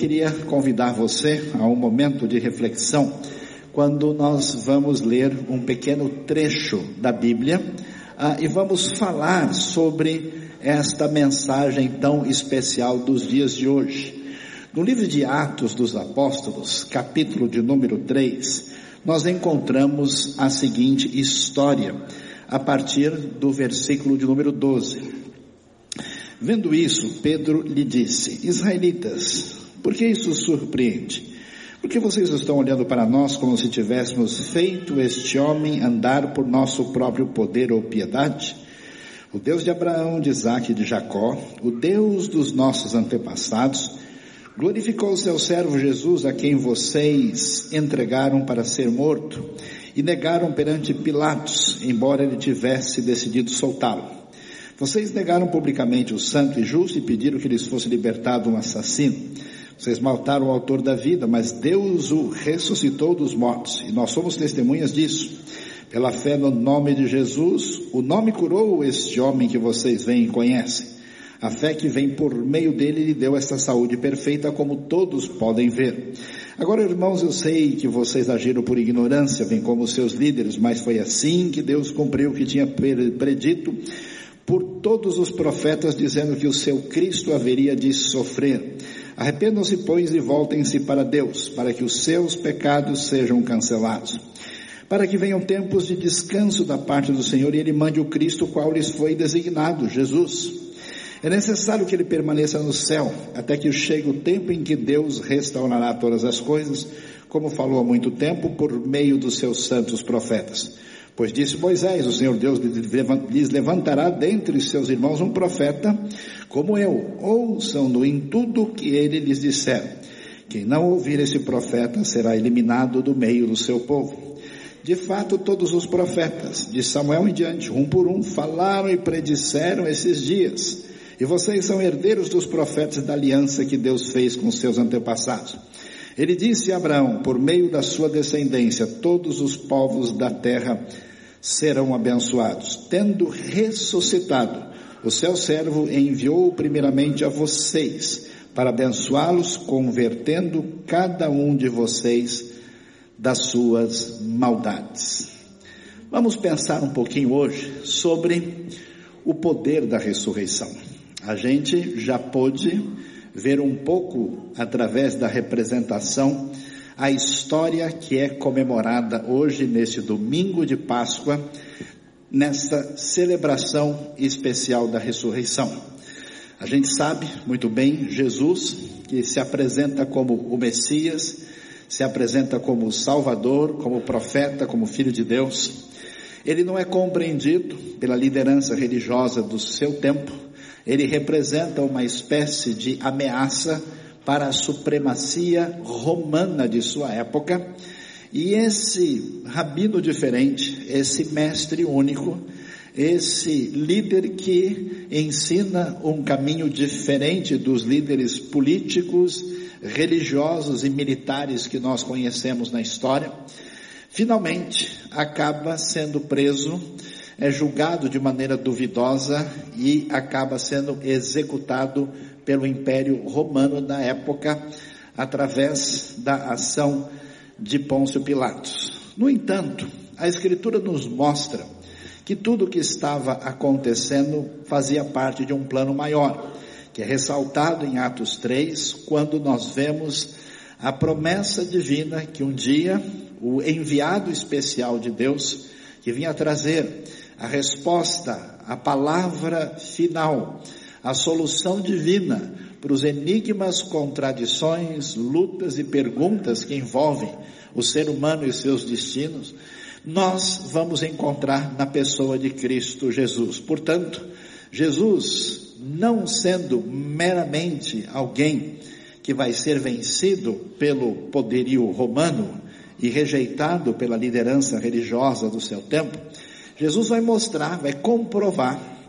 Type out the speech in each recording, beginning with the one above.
Queria convidar você a um momento de reflexão quando nós vamos ler um pequeno trecho da Bíblia ah, e vamos falar sobre esta mensagem tão especial dos dias de hoje. No livro de Atos dos Apóstolos, capítulo de número 3, nós encontramos a seguinte história, a partir do versículo de número 12. Vendo isso, Pedro lhe disse, Israelitas, por que isso surpreende? Porque vocês estão olhando para nós como se tivéssemos feito este homem andar por nosso próprio poder ou piedade? O Deus de Abraão, de Isaac e de Jacó, o Deus dos nossos antepassados, glorificou o seu servo Jesus, a quem vocês entregaram para ser morto e negaram perante Pilatos, embora ele tivesse decidido soltá-lo. Vocês negaram publicamente o santo e justo e pediram que lhes fosse libertado um assassino. Vocês mataram o autor da vida, mas Deus o ressuscitou dos mortos, e nós somos testemunhas disso. Pela fé no nome de Jesus, o nome curou este homem que vocês veem e conhecem. A fé que vem por meio dele lhe deu esta saúde perfeita, como todos podem ver. Agora, irmãos, eu sei que vocês agiram por ignorância, bem como seus líderes, mas foi assim que Deus cumpriu o que tinha predito por todos os profetas, dizendo que o seu Cristo haveria de sofrer. Arrependam-se, pois, e voltem-se para Deus, para que os seus pecados sejam cancelados. Para que venham tempos de descanso da parte do Senhor e Ele mande o Cristo, qual lhes foi designado, Jesus. É necessário que ele permaneça no céu, até que chegue o tempo em que Deus restaurará todas as coisas, como falou há muito tempo, por meio dos seus santos profetas. Pois disse Moisés, o Senhor Deus lhes levantará dentre seus irmãos um profeta como eu. Ouçam-no em tudo que ele lhes disser. Quem não ouvir esse profeta será eliminado do meio do seu povo. De fato, todos os profetas, de Samuel em diante, um por um, falaram e predisseram esses dias. E vocês são herdeiros dos profetas da aliança que Deus fez com seus antepassados. Ele disse a Abraão, por meio da sua descendência, todos os povos da terra serão abençoados. Tendo ressuscitado, o seu servo enviou primeiramente a vocês para abençoá-los, convertendo cada um de vocês das suas maldades. Vamos pensar um pouquinho hoje sobre o poder da ressurreição. A gente já pôde ver um pouco através da representação a história que é comemorada hoje, nesse domingo de Páscoa, nesta celebração especial da ressurreição. A gente sabe muito bem Jesus, que se apresenta como o Messias, se apresenta como Salvador, como profeta, como Filho de Deus. Ele não é compreendido pela liderança religiosa do seu tempo, ele representa uma espécie de ameaça para a supremacia romana de sua época. E esse rabino diferente, esse mestre único, esse líder que ensina um caminho diferente dos líderes políticos, religiosos e militares que nós conhecemos na história, finalmente acaba sendo preso, é julgado de maneira duvidosa e acaba sendo executado pelo Império Romano na época, através da ação de Pôncio Pilatos. No entanto, a Escritura nos mostra que tudo o que estava acontecendo fazia parte de um plano maior, que é ressaltado em Atos 3, quando nós vemos a promessa divina que um dia o enviado especial de Deus, que vinha trazer a resposta, a palavra final, a solução divina para os enigmas, contradições, lutas e perguntas que envolvem o ser humano e seus destinos, nós vamos encontrar na pessoa de Cristo Jesus. Portanto, Jesus, não sendo meramente alguém que vai ser vencido pelo poderio romano e rejeitado pela liderança religiosa do seu tempo, Jesus vai mostrar, vai comprovar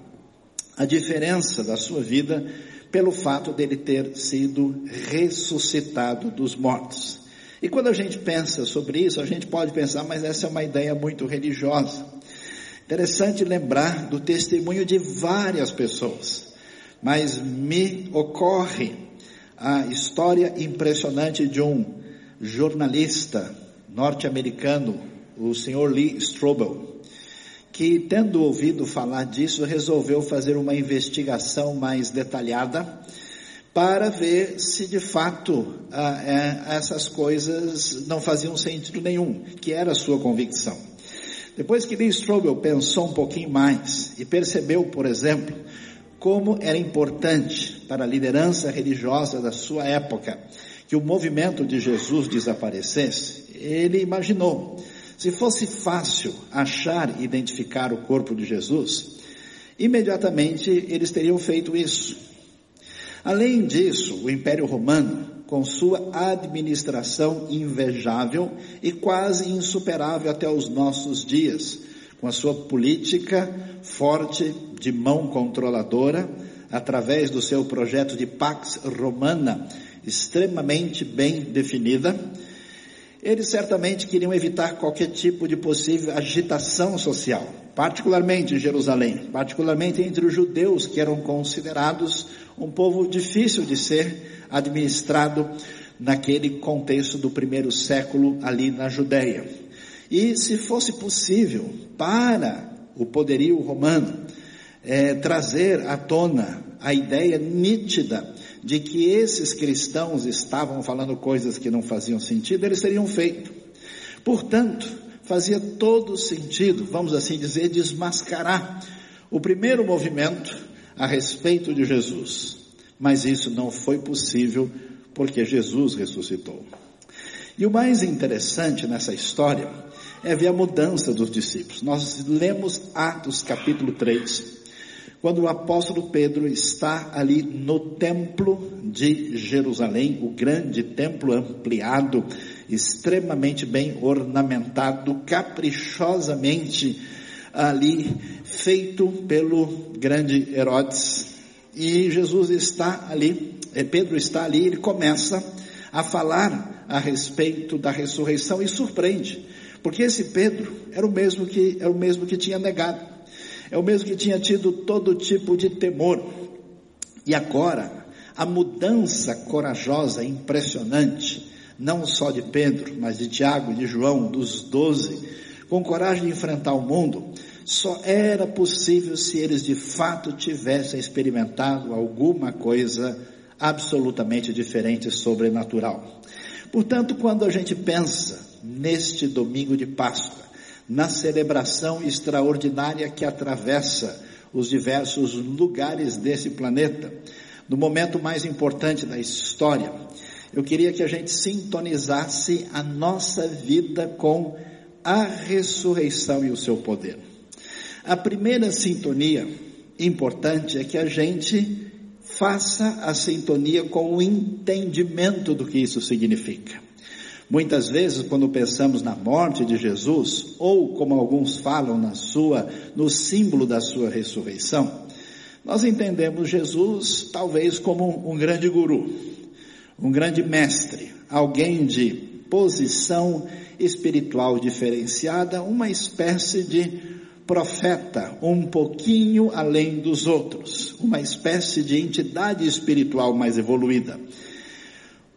a diferença da sua vida pelo fato dele ter sido ressuscitado dos mortos. E quando a gente pensa sobre isso, a gente pode pensar, mas essa é uma ideia muito religiosa. Interessante lembrar do testemunho de várias pessoas, mas me ocorre a história impressionante de um jornalista norte-americano, o senhor Lee Strobel, que, tendo ouvido falar disso, resolveu fazer uma investigação mais detalhada para ver se de fato ah, é, essas coisas não faziam sentido nenhum, que era a sua convicção. Depois que Lee Strobel pensou um pouquinho mais e percebeu, por exemplo, como era importante para a liderança religiosa da sua época que o movimento de Jesus desaparecesse, ele imaginou, se fosse fácil achar e identificar o corpo de Jesus, imediatamente eles teriam feito isso. Além disso, o Império Romano, com sua administração invejável e quase insuperável até os nossos dias, com a sua política forte de mão controladora, através do seu projeto de Pax Romana, extremamente bem definida, eles certamente queriam evitar qualquer tipo de possível agitação social, particularmente em Jerusalém, particularmente entre os judeus que eram considerados um povo difícil de ser administrado naquele contexto do primeiro século ali na Judéia. E se fosse possível para o poderio romano é, trazer à tona a ideia nítida de que esses cristãos estavam falando coisas que não faziam sentido, eles teriam feito. Portanto, fazia todo sentido, vamos assim dizer, desmascarar o primeiro movimento a respeito de Jesus. Mas isso não foi possível porque Jesus ressuscitou. E o mais interessante nessa história é ver a mudança dos discípulos. Nós lemos Atos capítulo 3, quando o apóstolo Pedro está ali no templo de Jerusalém, o grande templo ampliado, extremamente bem ornamentado, caprichosamente ali feito pelo grande Herodes. E Jesus está ali, Pedro está ali, ele começa a falar a respeito da ressurreição e surpreende, porque esse Pedro era o mesmo que era o mesmo que tinha negado, é o mesmo que tinha tido todo tipo de temor. E agora, a mudança corajosa, impressionante, não só de Pedro, mas de Tiago e de João, dos doze, com coragem de enfrentar o mundo, só era possível se eles de fato tivessem experimentado alguma coisa absolutamente diferente, sobrenatural. Portanto, quando a gente pensa neste domingo de Páscoa, na celebração extraordinária que atravessa os diversos lugares desse planeta, no momento mais importante da história, eu queria que a gente sintonizasse a nossa vida com a ressurreição e o seu poder. A primeira sintonia importante é que a gente faça a sintonia com o entendimento do que isso significa. Muitas vezes, quando pensamos na morte de Jesus, ou como alguns falam na sua, no símbolo da sua ressurreição, nós entendemos Jesus talvez como um grande guru, um grande mestre, alguém de posição espiritual diferenciada, uma espécie de profeta um pouquinho além dos outros, uma espécie de entidade espiritual mais evoluída.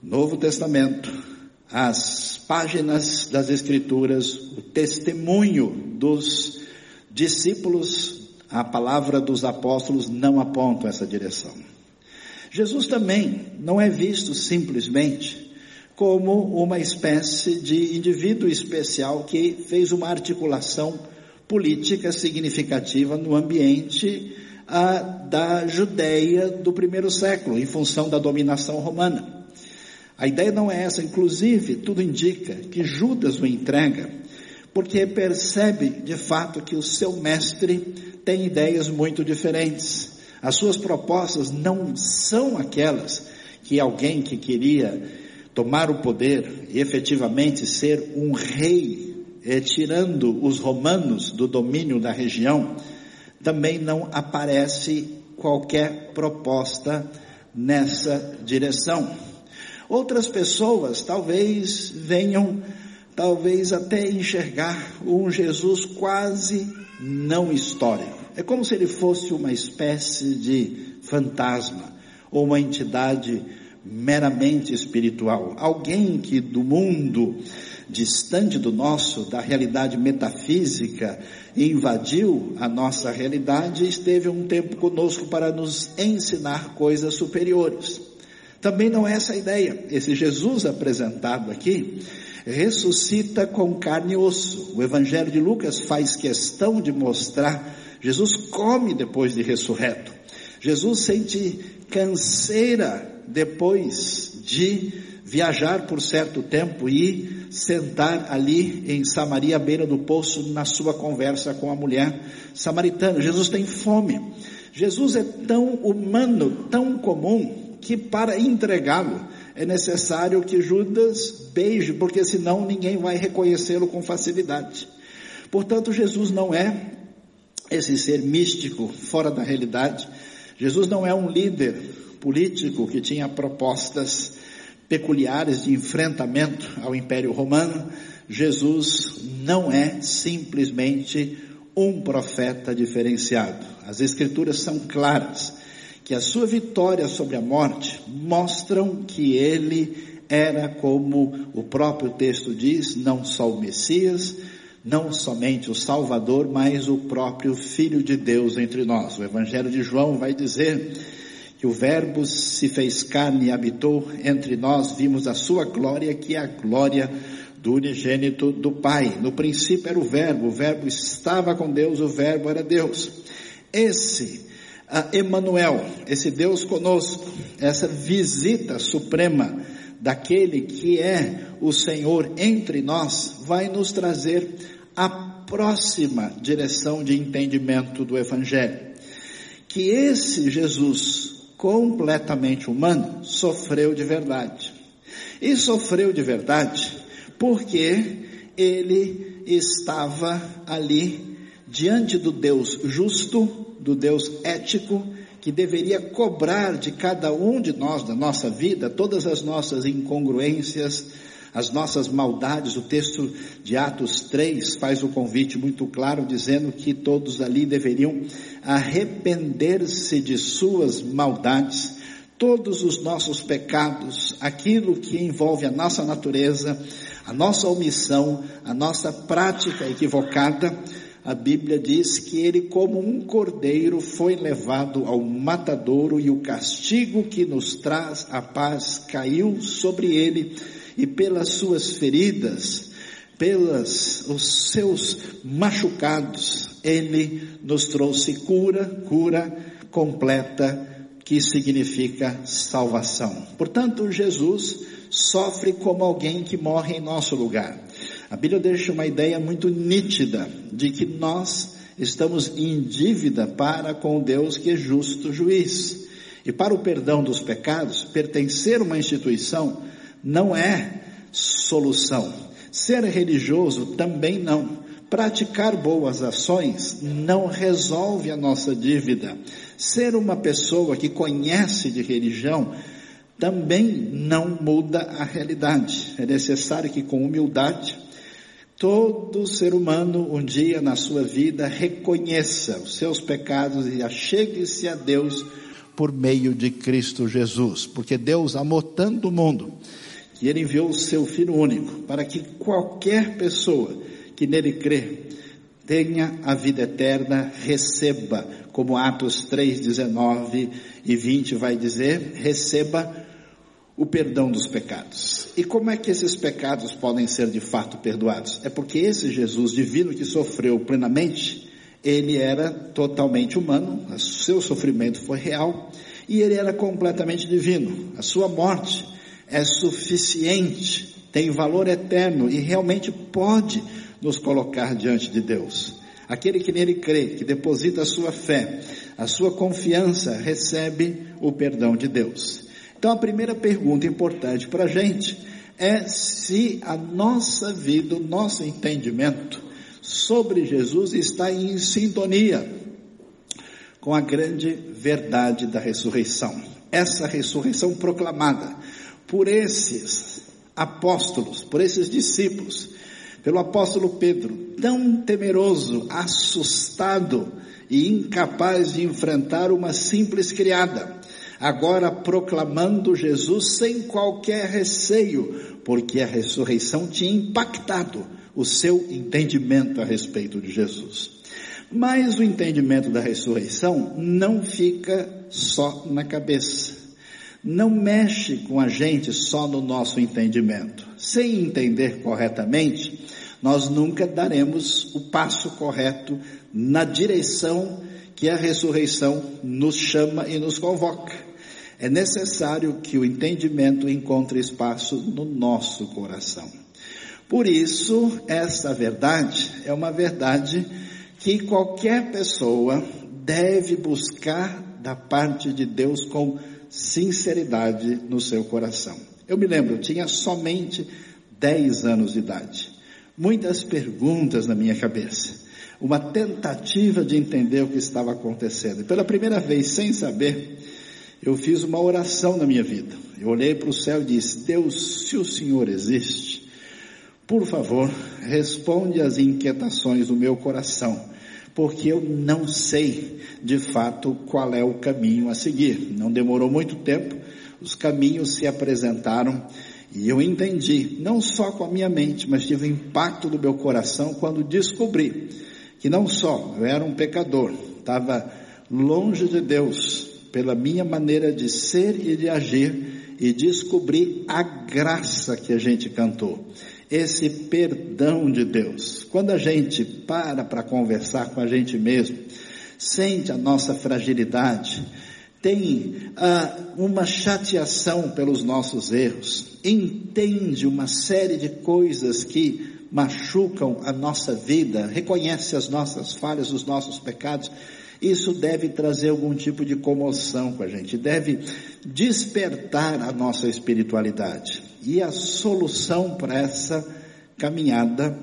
Novo Testamento, as páginas das Escrituras, o testemunho dos discípulos, a palavra dos apóstolos não apontam essa direção. Jesus também não é visto simplesmente como uma espécie de indivíduo especial que fez uma articulação política significativa no ambiente ah, da Judéia do primeiro século, em função da dominação romana. A ideia não é essa, inclusive, tudo indica que Judas o entrega, porque percebe de fato que o seu mestre tem ideias muito diferentes. As suas propostas não são aquelas que alguém que queria tomar o poder e efetivamente ser um rei eh, tirando os romanos do domínio da região, também não aparece qualquer proposta nessa direção. Outras pessoas talvez venham, talvez até enxergar um Jesus quase não histórico. É como se ele fosse uma espécie de fantasma ou uma entidade meramente espiritual. Alguém que do mundo distante do nosso, da realidade metafísica, invadiu a nossa realidade e esteve um tempo conosco para nos ensinar coisas superiores. Também não é essa a ideia. Esse Jesus apresentado aqui ressuscita com carne e osso. O Evangelho de Lucas faz questão de mostrar Jesus come depois de ressurreto. Jesus sente canseira depois de viajar por certo tempo e sentar ali em Samaria, à beira do poço, na sua conversa com a mulher samaritana. Jesus tem fome. Jesus é tão humano, tão comum, que para entregá-lo é necessário que Judas beije, porque senão ninguém vai reconhecê-lo com facilidade. Portanto, Jesus não é esse ser místico, fora da realidade. Jesus não é um líder político que tinha propostas peculiares de enfrentamento ao Império Romano, Jesus não é simplesmente um profeta diferenciado. As Escrituras são claras que a sua vitória sobre a morte mostram que ele era, como o próprio texto diz, não só o Messias, não somente o Salvador, mas o próprio Filho de Deus entre nós. O Evangelho de João vai dizer que o Verbo se fez carne e habitou entre nós, vimos a sua glória, que é a glória do unigênito do Pai. No princípio era o Verbo, o Verbo estava com Deus, o Verbo era Deus. Esse uh, Emmanuel, esse Deus conosco, essa visita suprema daquele que é o Senhor entre nós, vai nos trazer a próxima direção de entendimento do Evangelho. Que esse Jesus completamente humano, sofreu de verdade. E sofreu de verdade porque ele estava ali diante do Deus justo, do Deus ético, que deveria cobrar de cada um de nós, da nossa vida, todas as nossas incongruências, as nossas maldades. O texto de Atos 3 faz o convite muito claro, dizendo que todos ali deveriam arrepender-se de suas maldades, todos os nossos pecados, aquilo que envolve a nossa natureza, a nossa omissão, a nossa prática equivocada, a Bíblia diz que ele, como um cordeiro, foi levado ao matadouro e o castigo que nos traz a paz caiu sobre ele e pelas suas feridas, pelas os seus machucados, ele nos trouxe cura, cura completa, que significa salvação. Portanto, Jesus sofre como alguém que morre em nosso lugar. A Bíblia deixa uma ideia muito nítida de que nós estamos em dívida para com Deus que é justo juiz. E para o perdão dos pecados, pertencer a uma instituição não é solução. Ser religioso também não. Praticar boas ações não resolve a nossa dívida. Ser uma pessoa que conhece de religião também não muda a realidade. É necessário que com humildade todo ser humano um dia na sua vida reconheça os seus pecados e achegue-se a Deus por meio de Cristo Jesus, porque Deus amou tanto o mundo que ele enviou o seu Filho único, para que qualquer pessoa que nele crê tenha a vida eterna, receba, como Atos 3, 19 e 20 vai dizer, receba o perdão dos pecados. E como é que esses pecados podem ser de fato perdoados? É porque esse Jesus divino que sofreu plenamente, ele era totalmente humano, seu sofrimento foi real, e ele era completamente divino. A sua morte é suficiente, tem valor eterno e realmente pode nos colocar diante de Deus. Aquele que nele crê, que deposita a sua fé, a sua confiança, recebe o perdão de Deus. Então a primeira pergunta importante para a gente é se a nossa vida, o nosso entendimento sobre Jesus está em sintonia com a grande verdade da ressurreição. Essa ressurreição proclamada por esses apóstolos, por esses discípulos, pelo apóstolo Pedro, tão temeroso, assustado e incapaz de enfrentar uma simples criada, agora proclamando Jesus sem qualquer receio, porque a ressurreição tinha impactado o seu entendimento a respeito de Jesus. Mas o entendimento da ressurreição não fica só na cabeça. Não mexe com a gente só no nosso entendimento. Sem entender corretamente, nós nunca daremos o passo correto na direção que a ressurreição nos chama e nos convoca. É necessário que o entendimento encontre espaço no nosso coração. Por isso, essa verdade é uma verdade que qualquer pessoa deve buscar da parte de Deus com sinceridade no seu coração. Eu me lembro, eu tinha somente 10 anos de idade. Muitas perguntas na minha cabeça. Uma tentativa de entender o que estava acontecendo. E pela primeira vez, sem saber, eu fiz uma oração na minha vida. Eu olhei para o céu e disse: Deus, se o Senhor existe, por favor, responde às inquietações do meu coração, porque eu não sei de fato qual é o caminho a seguir. Não demorou muito tempo, os caminhos se apresentaram e eu entendi, não só com a minha mente, mas tive um impacto no meu coração quando descobri que não só eu era um pecador, estava longe de Deus, pela minha maneira de ser e de agir e descobrir a graça que a gente cantou. Esse perdão de Deus. Quando a gente para para conversar com a gente mesmo, sente a nossa fragilidade, tem ah, uma chateação pelos nossos erros, entende uma série de coisas que machucam a nossa vida, reconhece as nossas falhas, os nossos pecados, isso deve trazer algum tipo de comoção com a gente, deve despertar a nossa espiritualidade. E a solução para essa caminhada,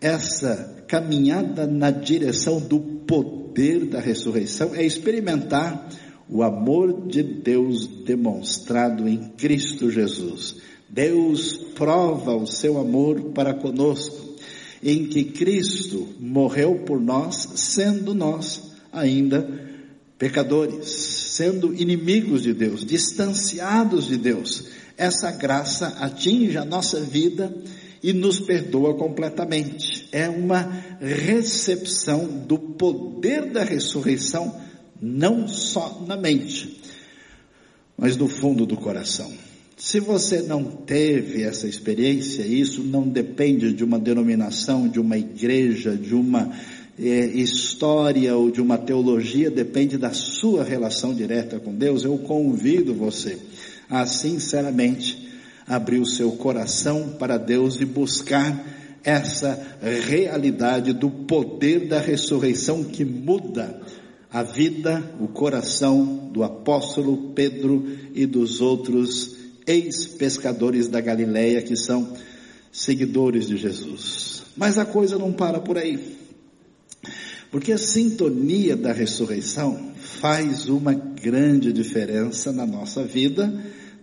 essa caminhada na direção do poder da ressurreição, é experimentar o amor de Deus demonstrado em Cristo Jesus. Deus prova o seu amor para conosco, em que Cristo morreu por nós, sendo nós ainda pecadores, sendo inimigos de Deus, distanciados de Deus. Essa graça atinge a nossa vida e nos perdoa completamente. É uma recepção do poder da ressurreição, não só na mente, mas no fundo do coração. Se você não teve essa experiência, isso não depende de uma denominação, de uma igreja, de uma é, história ou de uma teologia, depende da sua relação direta com Deus. Eu convido você a sinceramente abrir o seu coração para Deus e buscar essa realidade do poder da ressurreição que muda a vida, o coração do apóstolo Pedro e dos outros ex-pescadores da Galileia que são seguidores de Jesus. Mas a coisa não para por aí. Porque a sintonia da ressurreição faz uma grande diferença na nossa vida,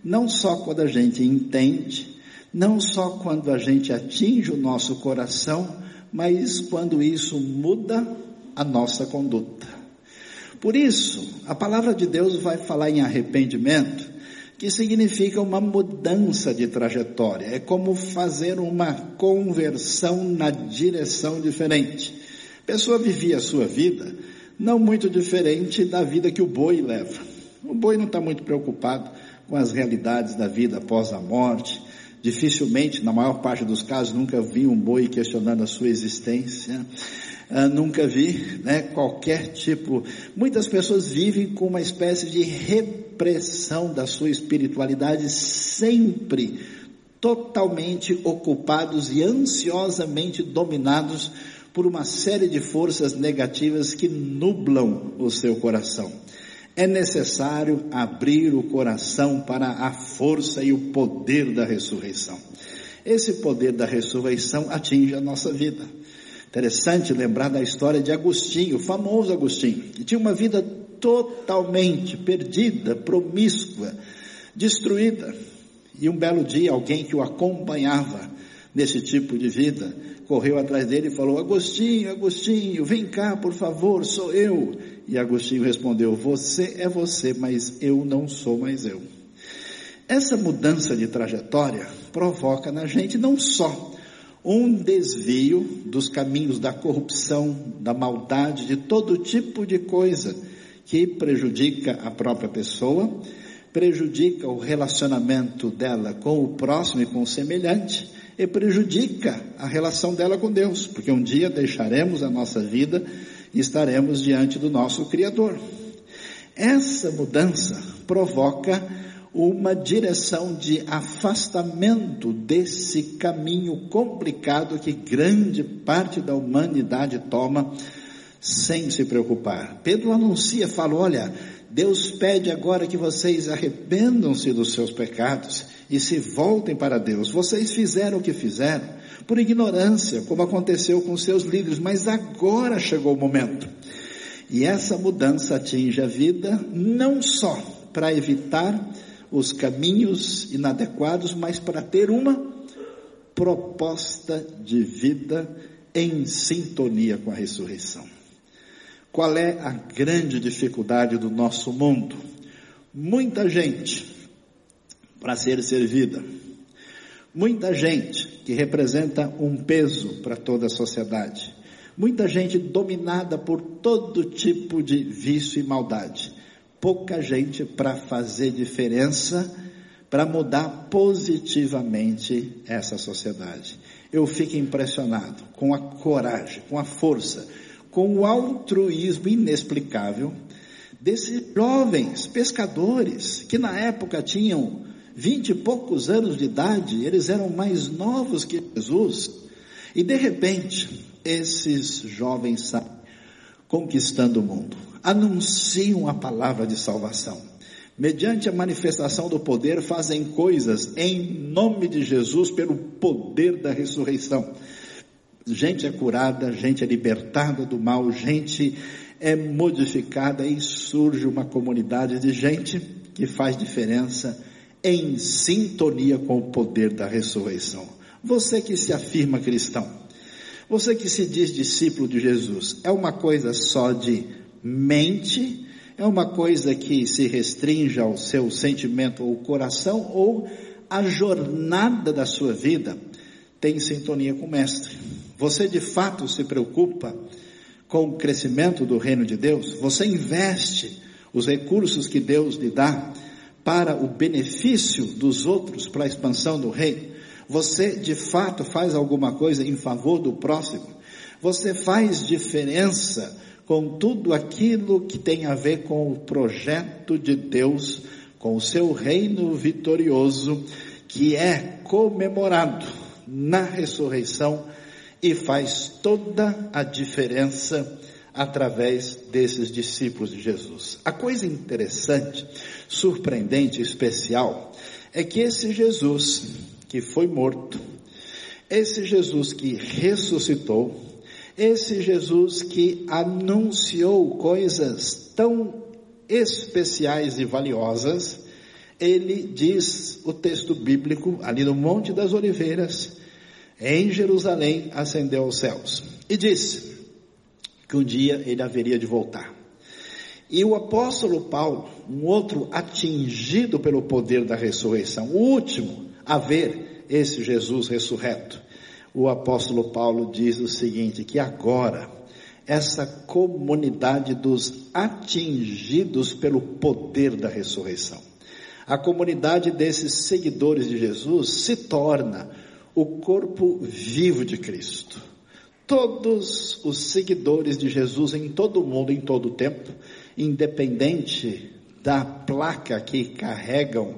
não só quando a gente entende, não só quando a gente atinge o nosso coração, mas quando isso muda a nossa conduta. Por isso, a palavra de Deus vai falar em arrependimento, que significa uma mudança de trajetória, é como fazer uma conversão na direção diferente. A pessoa vivia a sua vida não muito diferente da vida que o boi leva. O boi não está muito preocupado com as realidades da vida após a morte. Dificilmente, na maior parte dos casos, nunca vi um boi questionando a sua existência. Uh, nunca vi né, qualquer tipo. Muitas pessoas vivem com uma espécie de repressão da sua espiritualidade, sempre totalmente ocupados e ansiosamente dominados por uma série de forças negativas que nublam o seu coração. É necessário abrir o coração para a força e o poder da ressurreição. Esse poder da ressurreição atinge a nossa vida. Interessante lembrar da história de Agostinho, o famoso Agostinho, que tinha uma vida totalmente perdida, promíscua, destruída. E um belo dia alguém que o acompanhava nesse tipo de vida, correu atrás dele e falou: Agostinho, Agostinho, vem cá, por favor, sou eu. E Agostinho respondeu: Você é você, mas eu não sou mais eu. Essa mudança de trajetória provoca na gente não só um desvio dos caminhos da corrupção, da maldade, de todo tipo de coisa que prejudica a própria pessoa, prejudica o relacionamento dela com o próximo e com o semelhante, e prejudica a relação dela com Deus, porque um dia deixaremos a nossa vida e estaremos diante do nosso Criador. Essa mudança provoca uma direção de afastamento desse caminho complicado que grande parte da humanidade toma sem se preocupar. Pedro anuncia, fala, olha, Deus pede agora que vocês arrependam-se dos seus pecados e se voltem para Deus. Vocês fizeram o que fizeram por ignorância, como aconteceu com seus líderes, mas agora chegou o momento. E essa mudança atinge a vida não só para evitar os caminhos inadequados, mas para ter uma proposta de vida em sintonia com a ressurreição. Qual é a grande dificuldade do nosso mundo? Muita gente para ser servida. Muita gente que representa um peso para toda a sociedade. Muita gente dominada por todo tipo de vício e maldade pouca gente para fazer diferença, para mudar positivamente essa sociedade. Eu fico impressionado com a coragem, com a força, com o altruísmo inexplicável desses jovens pescadores que na época tinham vinte e poucos anos de idade, eles eram mais novos que Jesus, e de repente esses jovens saem conquistando o mundo anunciam a palavra de salvação. Mediante a manifestação do poder, fazem coisas em nome de Jesus pelo poder da ressurreição. Gente é curada, gente é libertada do mal, gente é modificada e surge uma comunidade de gente que faz diferença em sintonia com o poder da ressurreição. Você que se afirma cristão, você que se diz discípulo de Jesus, é uma coisa só de mente é uma coisa que se restringe ao seu sentimento ou coração ou a jornada da sua vida tem sintonia com o mestre. Você de fato se preocupa com o crescimento do reino de Deus? Você investe os recursos que Deus lhe dá para o benefício dos outros, para a expansão do reino? Você de fato faz alguma coisa em favor do próximo? Você faz diferença com tudo aquilo que tem a ver com o projeto de Deus, com o seu reino vitorioso, que é comemorado na ressurreição e faz toda a diferença através desses discípulos de Jesus. A coisa interessante, surpreendente, especial, é que esse Jesus que foi morto, esse Jesus que ressuscitou, esse Jesus que anunciou coisas tão especiais e valiosas, ele diz o texto bíblico, ali no Monte das Oliveiras, em Jerusalém, ascendeu aos céus. E disse que um dia ele haveria de voltar. E o apóstolo Paulo, um outro atingido pelo poder da ressurreição, o último a ver esse Jesus ressurreto, o apóstolo Paulo diz o seguinte, que agora, essa comunidade dos atingidos pelo poder da ressurreição, a comunidade desses seguidores de Jesus se torna o corpo vivo de Cristo. Todos os seguidores de Jesus em todo o mundo, em todo o tempo, independente da placa que carregam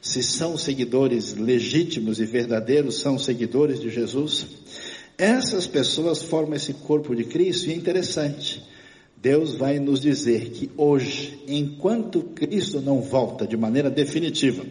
se são seguidores legítimos e verdadeiros, são seguidores de Jesus, essas pessoas formam esse corpo de Cristo e é interessante. Deus vai nos dizer que hoje, enquanto Cristo não volta de maneira definitiva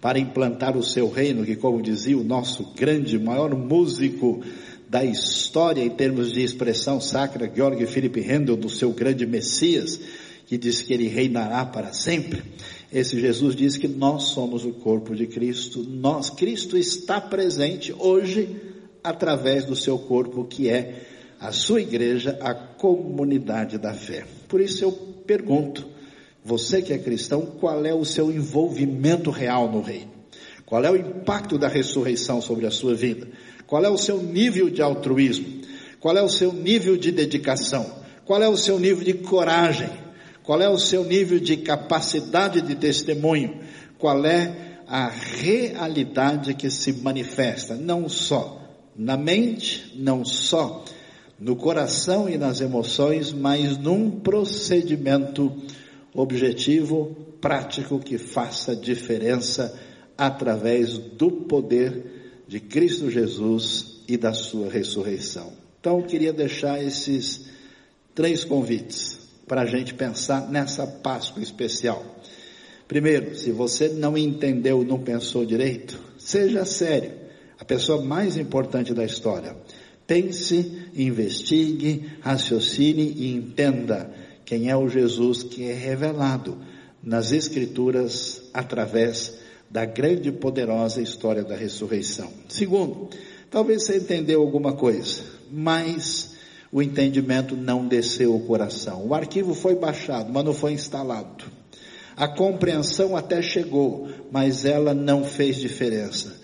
para implantar o seu reino, que como dizia o nosso grande, maior músico da história em termos de expressão sacra, Georg Philipp Handel, do seu grande Messias, que diz que ele reinará para sempre. esse Jesus diz que nós somos o corpo de Cristo, nós, Cristo está presente hoje através do seu corpo que é a sua igreja, a comunidade da fé. Por isso eu pergunto, você que é cristão, qual é o seu envolvimento real no reino? Qual é o impacto da ressurreição sobre a sua vida? Qual é o seu nível de altruísmo? Qual é o seu nível de dedicação? Qual é o seu nível de coragem? Qual é o seu nível de capacidade de testemunho? Qual é a realidade que se manifesta, não só na mente, não só no coração e nas emoções, mas num procedimento objetivo, prático, que faça diferença através do poder de Cristo Jesus e da sua ressurreição. Então, eu queria deixar esses três convites para a gente pensar nessa Páscoa especial. Primeiro, se você não entendeu, não pensou direito, seja sério. A pessoa mais importante da história. Pense, investigue, raciocine e entenda quem é o Jesus que é revelado nas Escrituras através da grande e poderosa história da ressurreição. Segundo, talvez você entendeu alguma coisa, mas o entendimento não desceu o coração. O arquivo foi baixado, mas não foi instalado. A compreensão até chegou, mas ela não fez diferença.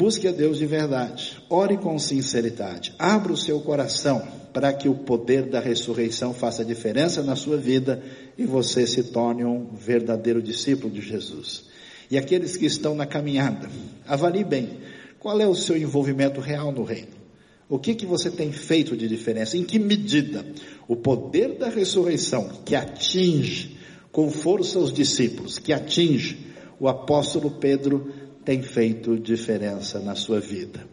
Busque a Deus de verdade, ore com sinceridade, abra o seu coração para que o poder da ressurreição faça diferença na sua vida e você se torne um verdadeiro discípulo de Jesus. E aqueles que estão na caminhada, avalie bem qual é o seu envolvimento real no reino. O que, que você tem feito de diferença? Em que medida o poder da ressurreição que atinge com força os discípulos, que atinge o apóstolo Pedro, tem feito diferença na sua vida?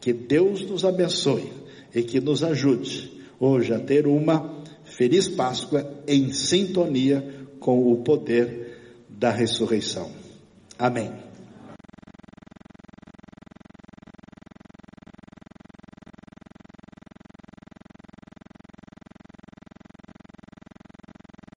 Que Deus nos abençoe e que nos ajude hoje a ter uma feliz Páscoa em sintonia com o poder da ressurreição. Amém.